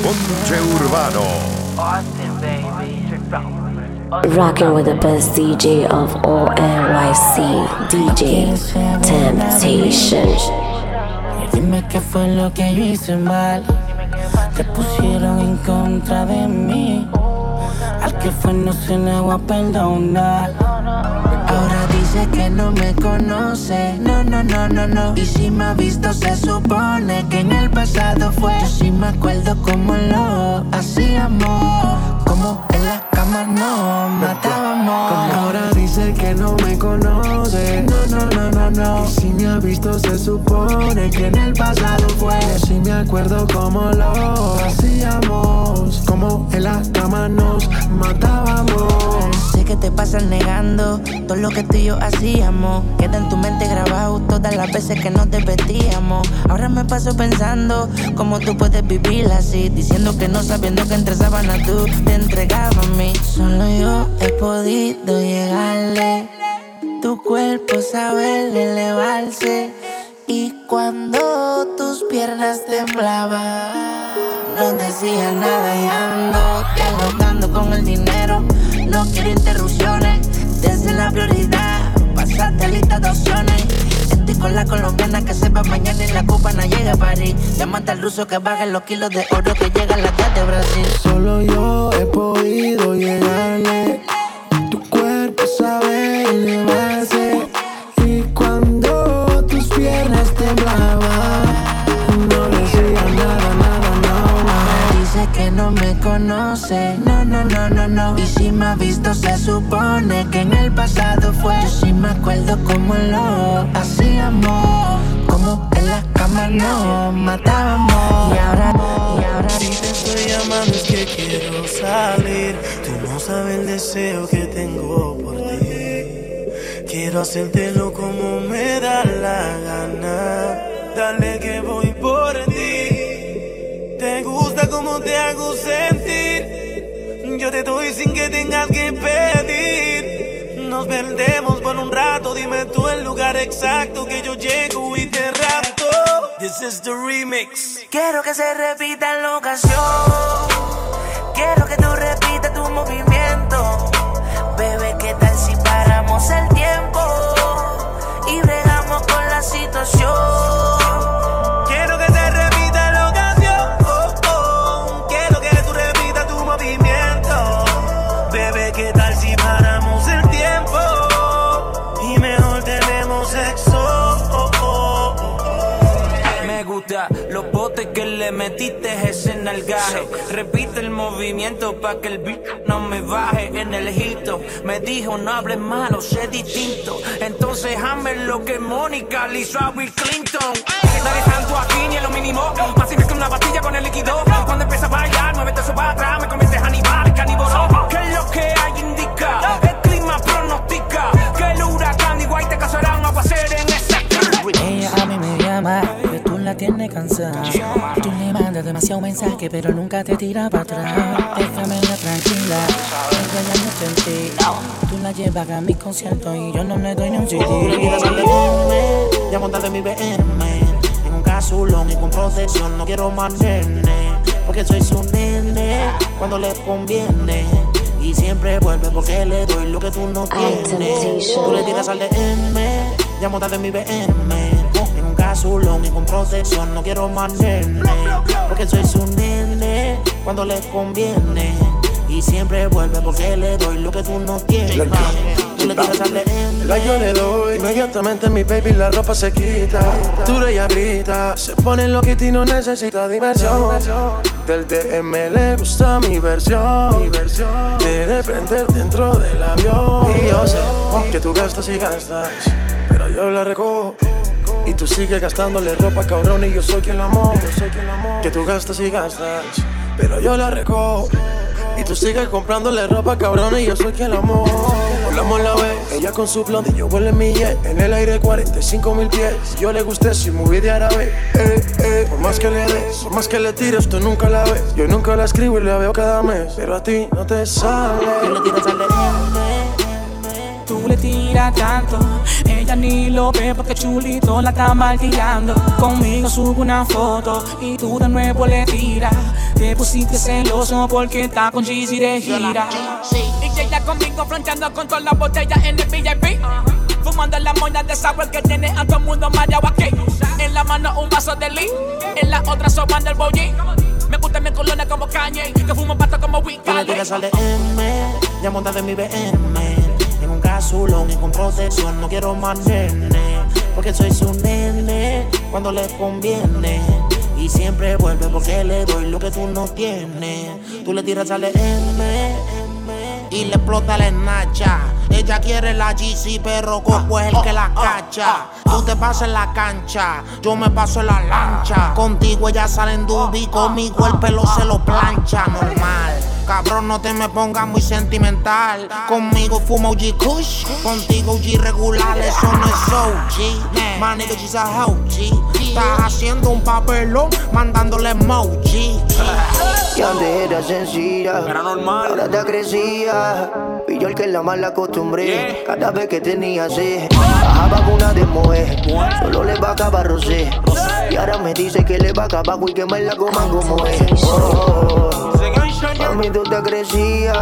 Ponche Urbano. Rocking with the best DJ of all NYC, DJ Temptation. Dime qué fue lo que yo hice mal. Te pusieron en contra de mí. Al que fue no se negó a perdonar. Dice que no me conoce. No, no, no, no, no. Y si me ha visto, se supone que en el pasado fue. Yo sí me acuerdo cómo lo hacíamos. Como en la cama no matábamos. Ahora dice que no me conoce. No, no, no, no, no. Y si me ha visto, se supone que en el pasado fue. Si me acuerdo cómo lo hacíamos. Negando todo lo que tú y yo hacíamos. Queda en tu mente grabado todas las veces que nos desvestíamos. Ahora me paso pensando cómo tú puedes vivir así. Diciendo que no sabiendo que entre sábanas tú te entregabas a mí. Solo yo he podido llegarle. Tu cuerpo sabe elevarse. Y cuando tus piernas temblaban, no decía nada y ando con el dinero. No quiero interrupciones, desde la prioridad. Pasaste lista de opciones. Estoy con la colombiana que sepa mañana y la cubana llega a París. Llámate al ruso que baje los kilos de oro que llega a la de Brasil. Solo yo he podido llegarle. Tu cuerpo sabe. Conoce, no, no, no, no, no. Y si me ha visto, se supone que en el pasado fue. Yo sí me acuerdo cómo lo hacíamos, como en la cama nos matábamos. Y ahora, y ahora. Si te estoy llamando es que quiero salir. Tú no sabes el deseo que tengo por ti. Quiero hacértelo como me da la gana. Dale que voy por ti. Te gusta como te hago sentir. Yo te doy sin que tengas que pedir. Nos perdemos por un rato. Dime tú el lugar exacto que yo llego y te rapto. This is the remix. Quiero que se repita la ocasión. Me gusta los botes que le metiste ese nalgaje. Repite el movimiento pa' que el beat no me baje en el hito. Me dijo no hables malo, sé distinto. Entonces hazme lo que Mónica le hizo a Bill Clinton. Nadie tanto aquí ni en lo mínimo. Más simple que una pastilla con el líquido. Cuando empieza a bailar, muévete eso para atrás. Me la. Tú le mandas demasiado mensaje, pero nunca te tira para atrás. Déjame tranquila, ella ya no sentí. Tú la llevas a mi concierto y yo no le doy ni un CD. BM, ya montate mi BM. En un casulón y con protección, no quiero más nene. Porque soy su nene cuando le conviene. Y siempre vuelve porque le doy lo que tú no tienes. Tú le tiras al DM, ya montate mi BM. Casulón y con protección, no quiero más nene. Porque soy su nene cuando le conviene. Y siempre vuelve porque le doy lo que tú no tienes. Tú le tiras al. La yo le doy, inmediatamente mi baby la ropa se quita. Duro ella grita, se pone loquita y no necesita diversión. Del DM le gusta mi versión. Quiere prender dentro del avión. Y yo sé que tú gastas y gastas, pero yo la recojo. Y tú sigues gastándole ropa, cabrón, y yo soy quien la amo. Que tú gastas y gastas, pero yo la recojo. Y tú sigues comprándole ropa, cabrón, y yo soy quien la amo. Volamos la vez, ella con su blonde, yo vuelo mi jet. En el aire 45 mil pies. Yo le gusté si movie de árabe. Eh. Por más que le des, por más que le tires, tú nunca la ves. Yo nunca la escribo y la veo cada mes. Pero a ti no te sale. Tú le tiras al DM. Tú tú le tiras tanto. Ella ni lo ve porque chulito la está martillando. Conmigo subo una foto y tú de nuevo le tiras. Te pusiste celoso porque está con Jeezy de gira. Y ella conmigo fronteando con todas las botellas en el VIP. Fumando la moña de sabor que tiene a todo el mundo mareado aquí. En la mano un vaso de lee, en la otra sobando el bollín. Me gusta mi colonia como Kanye, que fumo pasto como Wicca. Tú le al DM, ya montate en mi BM. Casulón y con protección, no quiero más nene. Porque soy su nene cuando le conviene. Y siempre vuelve porque le doy lo que tú no tienes. Tú le tiras al DM y le explota la esnacha. Ella quiere la GC, pero Coco es el que la cacha. Tú te pasas en la cancha, yo me paso en la lancha. Contigo ella sale en dubi, conmigo el pelo se lo plancha, normal. Cabrón, no te me pongas muy sentimental. Conmigo fumo OG Kush, contigo OG regular, eso no es OG. My nigga, she's a OG. Estás haciendo un papelón, mandándole emoji. Y antes era sencilla, Era normal. ahora te crecía. Y yo el que la mala acostumbré, cada vez que tenía sed. Bajaba con una de moe, solo le va a acabar rosé. Y ahora me dice que le va a acabar y que me la coman como es. Oh, mami, tú te crecías.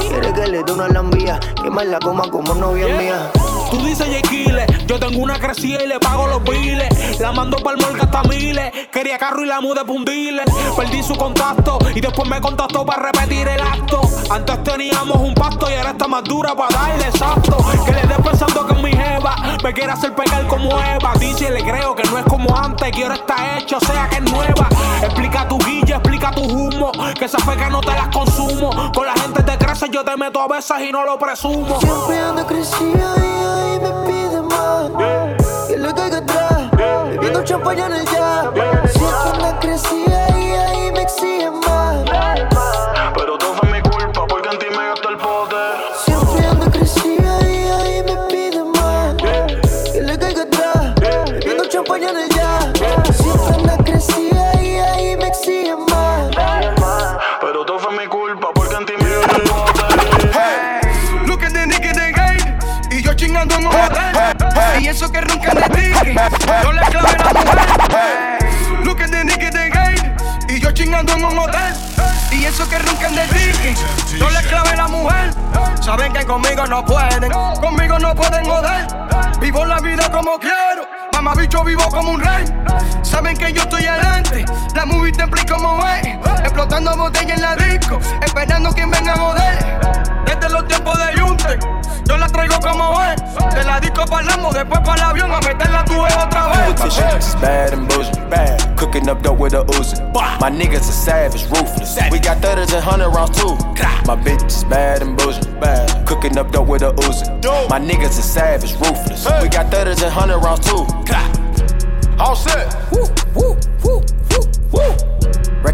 Quiere que le dé una lambía, que me la coman como novia mía. Tú dices Yequile, yo tengo una crecida y le pago los biles. La mando pa'l mall hasta miles. Quería carro y la mudé pa' un dealer. Perdí su contacto y después me contactó para repetir el acto. Antes teníamos un pacto y ahora está más dura para darle exacto. Que le dé pensando que es mi jeva. Me quiere hacer pegar como Eva. Dice le creo que no es como antes. Quiero está hecho, o sea que es nueva. Explica tu guilla, explica tu humo. Que esa fe que no te las consumo. Con la gente te crece, yo te meto a veces y no lo presumo. Culpa porque en ti gastó el poder. Look at the de gay Y yo chingando en un hotel. Y eso que roncan de tiki Yo le clavé la mujer. Look at the nigga de gay Y yo chingando en un hotel. Y eso que roncan de tiki Yo le clavé la mujer. Saben que conmigo no pueden Conmigo no pueden joder. Vivo la vida como quiero Mamá bicho vivo como un rey. Saben que yo estoy adelante La movie te como es Explotando botella en la disco Esperando quien venga a joder desde los tiempos de Yunte. Yo la traigo como es. De la disco paramos, después para el avión a meterla tu otra vez. Is bad and bullshit. Bad. Cooking up dope with a Uzi. My niggas are savage, ruthless. We got thudders and hundred rounds too. My bitch is bad and bullshit. Bad. Cooking up dope with a Uzi. My niggas are savage, ruthless. We got thudders and hundred rounds too. All set.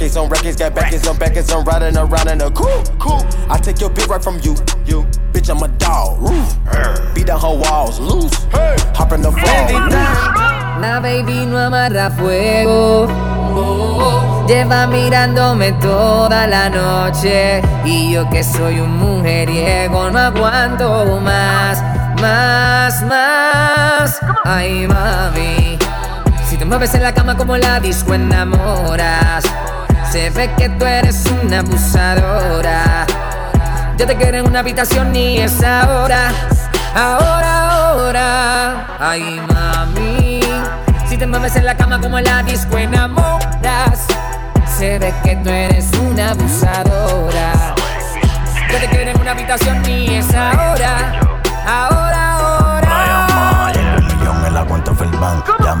Records on records, got backers on backers. I'm riding around in a coupe. Cool. I take your bitch right from you. You. Bitch, I'm a dog. Roof. Beat down her walls. Loose. Hop in the fall. La baby no amarra fuego. Lleva mirándome toda la noche. Y yo que soy un mujeriego, no aguanto más, más, más. Ay, mami. Si te mueves en la cama como la disco enamoras. Se ve que tú eres una abusadora. Yo te quiero en una habitación y es ahora. Ahora, ahora. Ay, mami. Si te mueves en la cama como la disco enamoras. Se ve que tú eres una abusadora. Yo te quiero en una habitación y es. Ahora,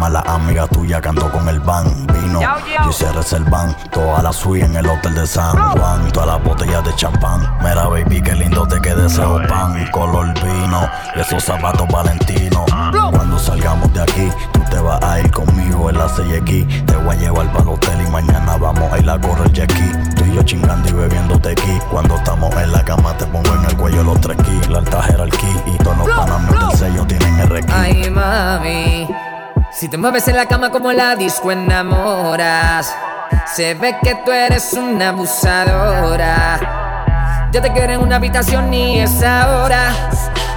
Felban. Llama a la amiga tuya, cantó con el van. Vino y se reservan. Toda la suite en el hotel de San Juan. Todas las botellas de champán. Mira, baby, qué lindo te queda ese pan. Color vino y esos zapatos valentinos. Cuando salgamos de aquí, tú te vas a ir conmigo en la CX. Te voy a llevar para el hotel y mañana vamos a ir a correr el jet Tú y yo chingando y bebiendo tequí. Cuando estamos en la cama, te pongo en el cuello los tres ki. La alta jerarquía y todos los panameos del sello tienen RQ. Ay, mami. Si te mueves en la cama como la disco enamoras. Se ve que tú eres una abusadora. Yo te quiero en una habitación y es ahora,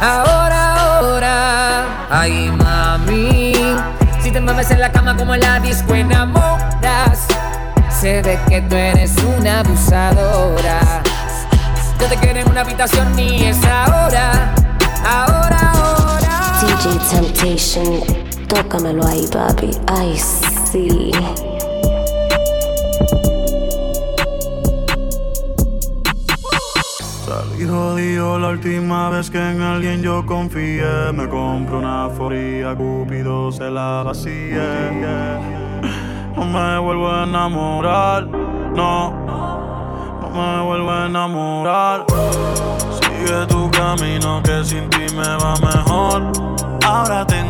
ahora, ahora. Ay, mami, si te mueves en la cama como la disco enamoras. Se ve que tú eres una abusadora. Yo te quiero en una habitación y es ahora, ahora, ahora. DJ Temptation, tócamelo ahí, papi. Ay, sí. Salí jodido la última vez que en alguien yo confié. Me compro una foría, Cupido se la vacía. No me vuelvo a enamorar, no. No me vuelvo a enamorar. Sigue tu camino que sin ti me va mejor. Ahora tengo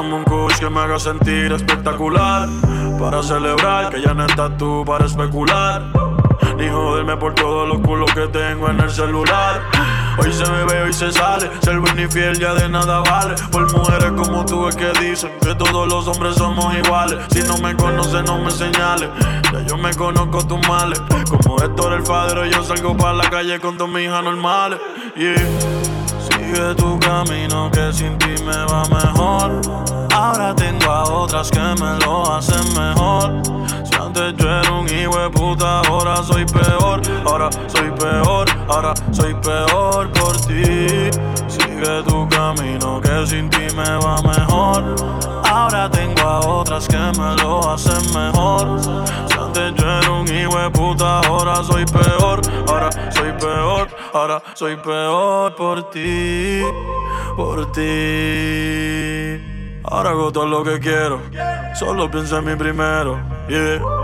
Un kush que me haga sentir espectacular. Para celebrar que ya no estás tú para especular. Ni joderme por todos los culos que tengo en el celular. Hoy se me ve, hoy se sale. Ser buen y fiel ya de nada vale. Por mujeres como tú es que dicen que todos los hombres somos iguales. Si no me conoces, no me señales. Ya yo me conozco tus males. Como Héctor el padre, yo salgo para la calle con dos hijas normales. Yeah. Sigue tu camino que sin ti me va mejor. Ahora soy peor por ti. Sigue tu camino que sin ti me va mejor. Ahora tengo a otras que me lo hacen mejor. Si antes yo era un hijo de puta, ahora soy peor. Ahora soy peor, ahora soy peor por ti, por ti. Ahora hago todo lo que quiero, solo pienso en mí primero. Yeah.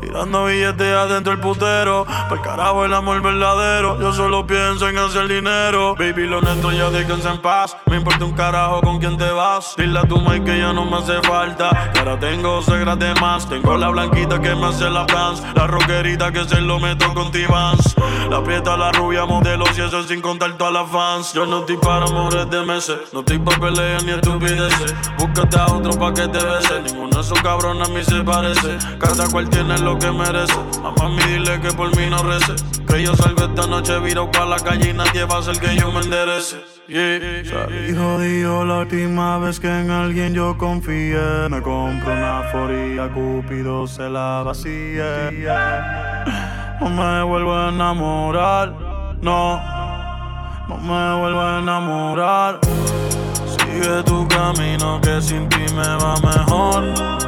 Tirando billetes adentro el putero. Para carajo el amor verdadero. Yo solo pienso en hacer dinero. Baby, lo neto ya descansa en paz. Me importa un carajo con quién te vas. Dile a tu Mike que ya no me hace falta. Que ahora tengo segras de más. Tengo la blanquita que me hace la dance. La rockerita que se lo meto con T-Vans. La prieta, la rubia, modelos y eso sin contar todas las fans. Yo no estoy para amores de meses. No estoy para peleas ni estupideces. Búscate a otro pa' que te bese. Ninguno de esos cabrones a mí se parece. Cada cual tiene lo que merece. A mami dile que por mí no rece. Que yo salgo esta noche viro pa' la calle y nadie va a hacer que yo me enderece. Yeah. Salí jodido la última vez que en alguien yo confié. Me compro una foría, Cupido se la vacía. No me vuelvo a enamorar, no. No me vuelvo a enamorar. Sigue tu camino que sin ti me va mejor.